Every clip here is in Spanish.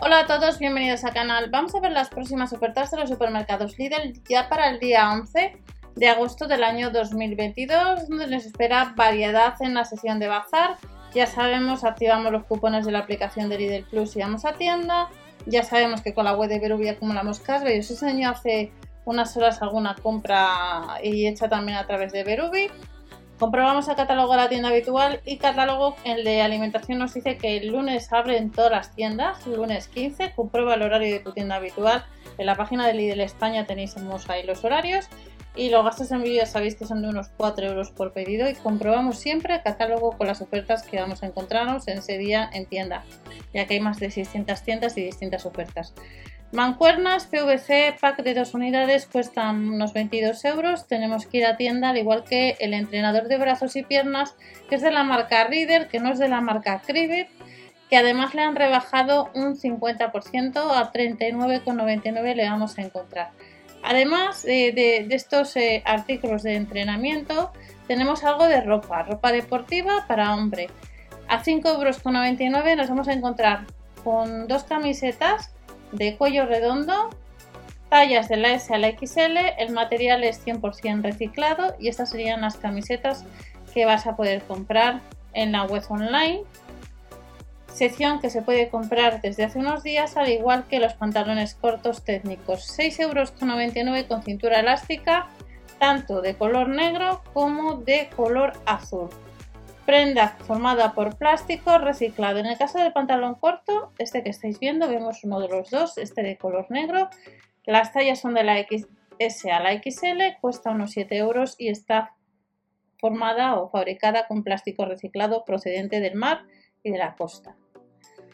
Hola a todos, bienvenidos al canal. Vamos a ver las próximas ofertas de los supermercados Lidl ya para el día 11 de agosto del año 2022, donde les espera variedad en la sesión de bazar. Ya sabemos, activamos los cupones de la aplicación de Lidl Plus y vamos a tienda. Ya sabemos que con la web de Verubi acumulamos cashback. Yo os enseño hace unas horas alguna compra y hecha también a través de Verubi. Comprobamos el catálogo de la tienda habitual y catálogo, el de alimentación nos dice que el lunes abre en todas las tiendas, lunes 15, comprueba el horario de tu tienda habitual. En la página de Lidl España tenéis ahí los horarios y los gastos de envío sabéis que son de unos 4 euros por pedido y comprobamos siempre el catálogo con las ofertas que vamos a encontrarnos en ese día en tienda, ya que hay más de 600 tiendas y distintas ofertas. Mancuernas PVC, pack de dos unidades, cuestan unos 22 euros. Tenemos que ir a tienda, al igual que el entrenador de brazos y piernas, que es de la marca Reader, que no es de la marca Cribit, que además le han rebajado un 50% a 39,99 le vamos a encontrar. Además de, estos eh, artículos de entrenamiento, tenemos algo de ropa, ropa deportiva para hombre. A 5,99 euros nos vamos a encontrar con dos camisetas de cuello redondo, tallas de la S a la XL, el material es 100% reciclado y estas serían las camisetas que vas a poder comprar en la web online sección que se puede comprar desde hace unos días, al igual que los pantalones cortos técnicos. 6,99 euros con cintura elástica, tanto de color negro como de color azul. Prenda formada por plástico reciclado. En el caso del pantalón corto, este que estáis viendo, vemos uno de los dos, este de color negro. Las tallas son de la XS a la XL, cuesta unos 7 euros y está formada o fabricada con plástico reciclado procedente del mar y de la costa.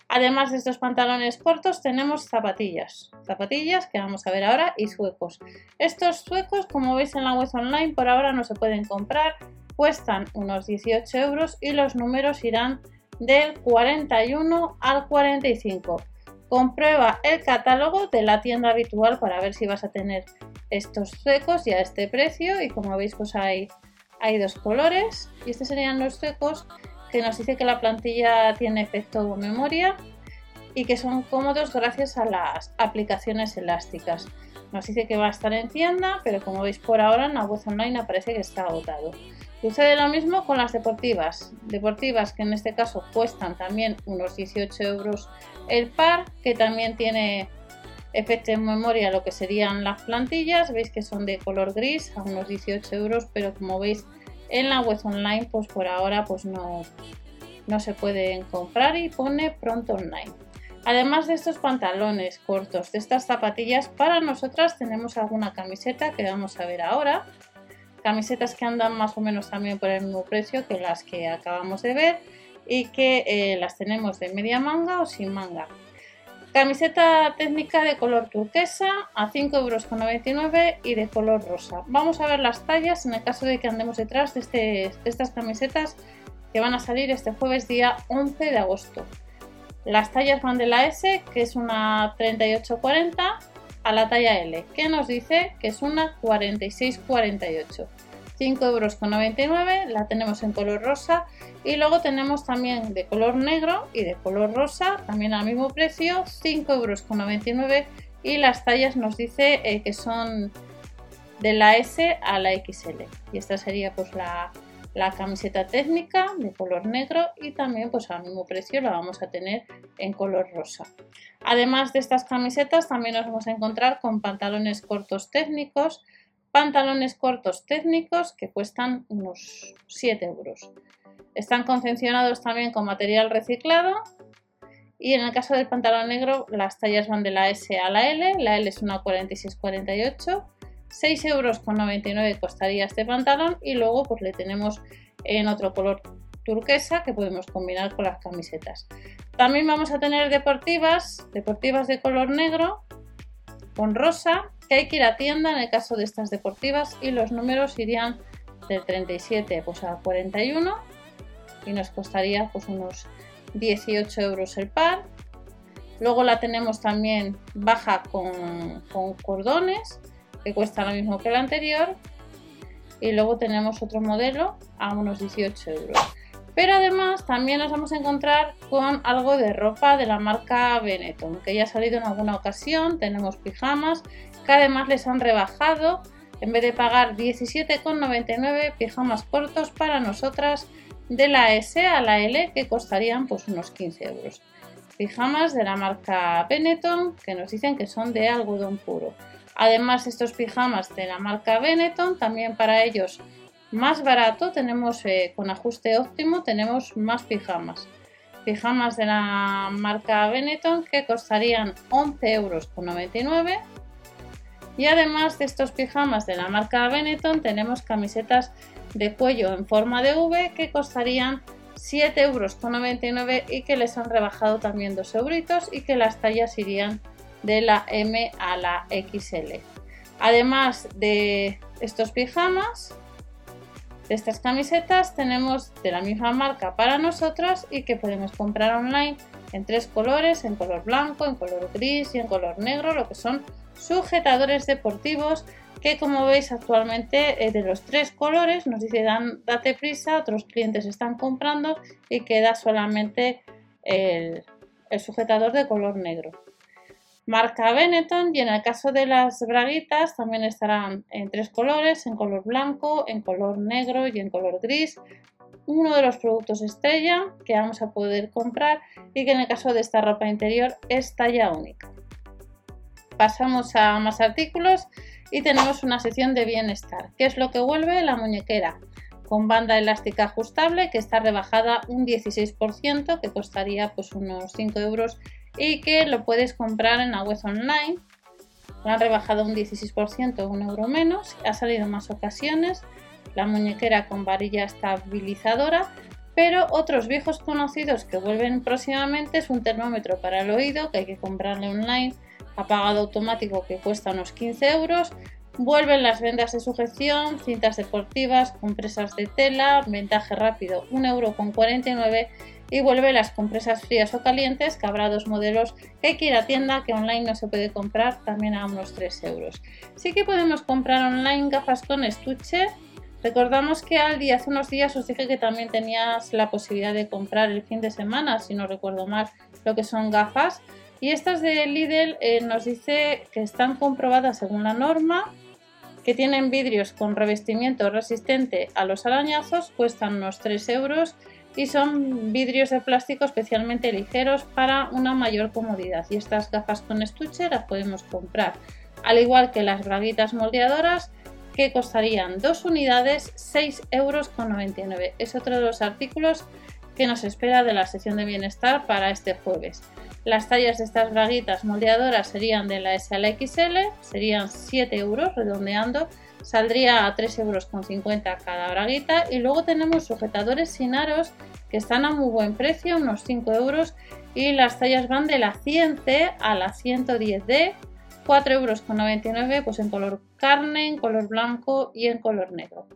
Además de estos pantalones cortos tenemos zapatillas, zapatillas que vamos a ver ahora y suecos. Estos suecos como veis en la web online por ahora no se pueden comprar, cuestan unos 18 euros y los números irán del 41 al 45. Comprueba el catálogo de la tienda habitual para ver si vas a tener estos suecos y a este precio y como veis pues hay, hay dos colores y estos serían los suecos que nos dice que la plantilla tiene efecto memoria y que son cómodos gracias a las aplicaciones elásticas. Nos dice que va a estar en tienda, pero como veis por ahora en la web online aparece que está agotado. Sucede lo mismo con las deportivas. Deportivas que en este caso cuestan también unos 18 euros el par, que también tiene efecto en memoria lo que serían las plantillas. Veis que son de color gris a unos 18 euros, pero como veis en la web online pues por ahora pues no, no se pueden comprar y pone pronto online. Además de estos pantalones cortos, de estas zapatillas, para nosotras tenemos alguna camiseta que vamos a ver ahora. Camisetas que andan más o menos también por el mismo precio que las que acabamos de ver y que eh, las tenemos de media manga o sin manga. Camiseta técnica de color turquesa a 5,99 euros y de color rosa. Vamos a ver las tallas en el caso de que andemos detrás de, este, de estas camisetas que van a salir este jueves día 11 de agosto. Las tallas van de la S, que es una 38-40, a la talla L, que nos dice que es una 46-48. 5,99 euros, la tenemos en color rosa y luego tenemos también de color negro y de color rosa, también al mismo precio, 5,99 euros y las tallas nos dice eh, que son de la S a la XL y esta sería pues la, la camiseta técnica de color negro y también pues al mismo precio la vamos a tener en color rosa. Además de estas camisetas también nos vamos a encontrar con pantalones cortos técnicos pantalones cortos técnicos que cuestan unos 7 euros. Están confeccionados también con material reciclado y en el caso del pantalón negro las tallas van de la S a la L, la L es una 46-48, 6 euros con 99 costaría este pantalón y luego pues le tenemos en otro color turquesa que podemos combinar con las camisetas. También vamos a tener deportivas, deportivas de color negro con rosa que hay que ir a tienda en el caso de estas deportivas y los números irían del 37 pues, a 41 y nos costaría pues, unos 18 euros el par. Luego la tenemos también baja con cordones que cuesta lo mismo que la anterior y luego tenemos otro modelo a unos 18 euros. Pero además también nos vamos a encontrar con algo de ropa de la marca Benetton, que ya ha salido en alguna ocasión. Tenemos pijamas que además les han rebajado. En vez de pagar 17,99 pijamas cortos para nosotras de la S a la L que costarían pues unos 15 euros. Pijamas de la marca Benetton que nos dicen que son de algodón puro. Además estos pijamas de la marca Benetton también para ellos más barato tenemos eh, con ajuste óptimo tenemos más pijamas. Pijamas de la marca Benetton que costarían 11 euros con 99 y además de estos pijamas de la marca Benetton tenemos camisetas de cuello en forma de V que costarían 7,99 euros y que les han rebajado también 2 euritos y que las tallas irían de la M a la XL. Además de estos pijamas, de estas camisetas tenemos de la misma marca para nosotras y que podemos comprar online en tres colores, en color blanco, en color gris y en color negro, lo que son sujetadores deportivos que como veis actualmente eh, de los tres colores nos dice date prisa, otros clientes están comprando y queda solamente el, sujetador de color negro. Marca Benetton y en el caso de las braguitas también estarán en tres colores, en color blanco, en color negro y en color gris. Uno de los productos estrella que vamos a poder comprar y que en el caso de esta ropa interior es talla única. Pasamos a más artículos y tenemos una sección de bienestar. ¿Qué es lo que vuelve? La muñequera con banda elástica ajustable que está rebajada un 16% que costaría pues unos 5 euros y que lo puedes comprar en la web online. Lo han rebajado un 16%, un euro menos. Ha salido en más ocasiones. La muñequera con varilla estabilizadora. Pero otros viejos conocidos que vuelven próximamente es un termómetro para el oído que hay que comprarle online apagado automático que cuesta unos 15 euros. Vuelven las vendas de sujeción, cintas deportivas, compresas de tela, ventaje rápido 1,49€ y vuelve las compresas frías o calientes, que habrá dos modelos que hay que ir tienda, que online no se puede comprar, también a unos 3 euros. Sí que podemos comprar online gafas con estuche. Recordamos que al día hace unos días os dije que también tenías la posibilidad de comprar el fin de semana, si no recuerdo mal, lo que son gafas. Y estas de Lidl eh, nos dice que están comprobadas según la norma, que tienen vidrios con revestimiento resistente a los arañazos, cuestan unos 3 euros y son vidrios de plástico especialmente ligeros para una mayor comodidad. Y estas gafas con estuche las podemos comprar, al igual que las braguitas moldeadoras que costarían dos unidades 6,99 euros. Es otro de los artículos que nos espera de la sesión de bienestar para este jueves. Las tallas de estas braguitas moldeadoras serían de la S a XL, serían 7 euros redondeando, saldría a 3,50 euros cada braguita y luego tenemos sujetadores sin aros que están a muy buen precio, unos 5 euros y las tallas van de la 100C a la 110D, 4,99 euros pues en color carne, en color blanco y en color negro.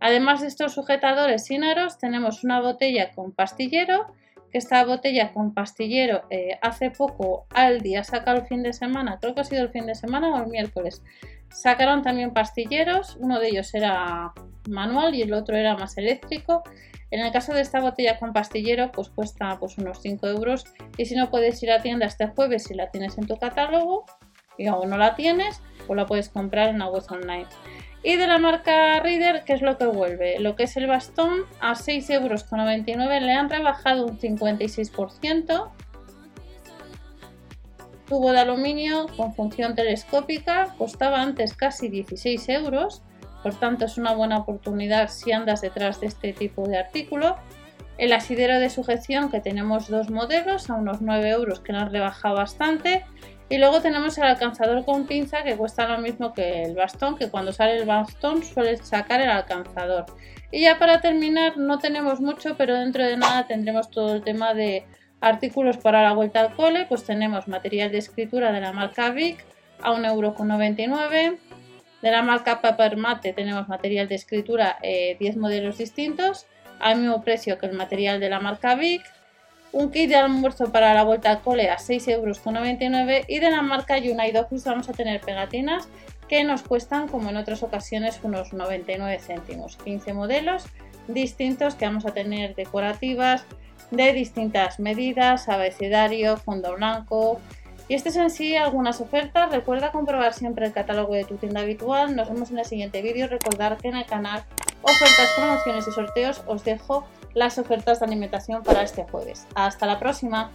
Además de estos sujetadores sin aros tenemos una botella con pastillero que esta botella con pastillero eh, hace poco Aldi ha sacado el fin de semana, creo que ha sido el fin de semana o el miércoles. Sacaron también pastilleros, uno de ellos era manual y el otro era más eléctrico. En el caso de esta botella con pastillero, pues cuesta pues, unos 5 euros. Y si no puedes ir a tienda este jueves si la tienes en tu catálogo y aún no la tienes, pues la puedes comprar en la web online. Y de la marca Reader, ¿qué es lo que vuelve? Lo que es el bastón a 6,99 euros le han rebajado un 56%. Tubo de aluminio con función telescópica costaba antes casi 16 euros, por tanto es una buena oportunidad si andas detrás de este tipo de artículo. El asidero de sujeción que tenemos dos modelos a unos 9 euros que lo han rebajado bastante y luego tenemos el alcanzador con pinza que cuesta lo mismo que el bastón, que cuando sale el bastón suele sacar el alcanzador. Y ya para terminar, no tenemos mucho, pero dentro de nada tendremos todo el tema de artículos para la vuelta al cole. Pues tenemos material de escritura de la marca Vic a 1,99€. De la marca Papermate tenemos material de escritura 10 eh, modelos distintos al mismo precio que el material de la marca Vic un kit de almuerzo para la vuelta al cole a 6,99 euros y de la marca United vamos a tener pegatinas que nos cuestan como en otras ocasiones unos 99 céntimos, 15 modelos distintos que vamos a tener decorativas de distintas medidas, abecedario, fondo blanco. Y este es en sí algunas ofertas. Recuerda comprobar siempre el catálogo de tu tienda habitual. Nos vemos en el siguiente vídeo. Recordar que en el canal Ofertas, Promociones y Sorteos os dejo las ofertas de alimentación para este jueves. Hasta la próxima.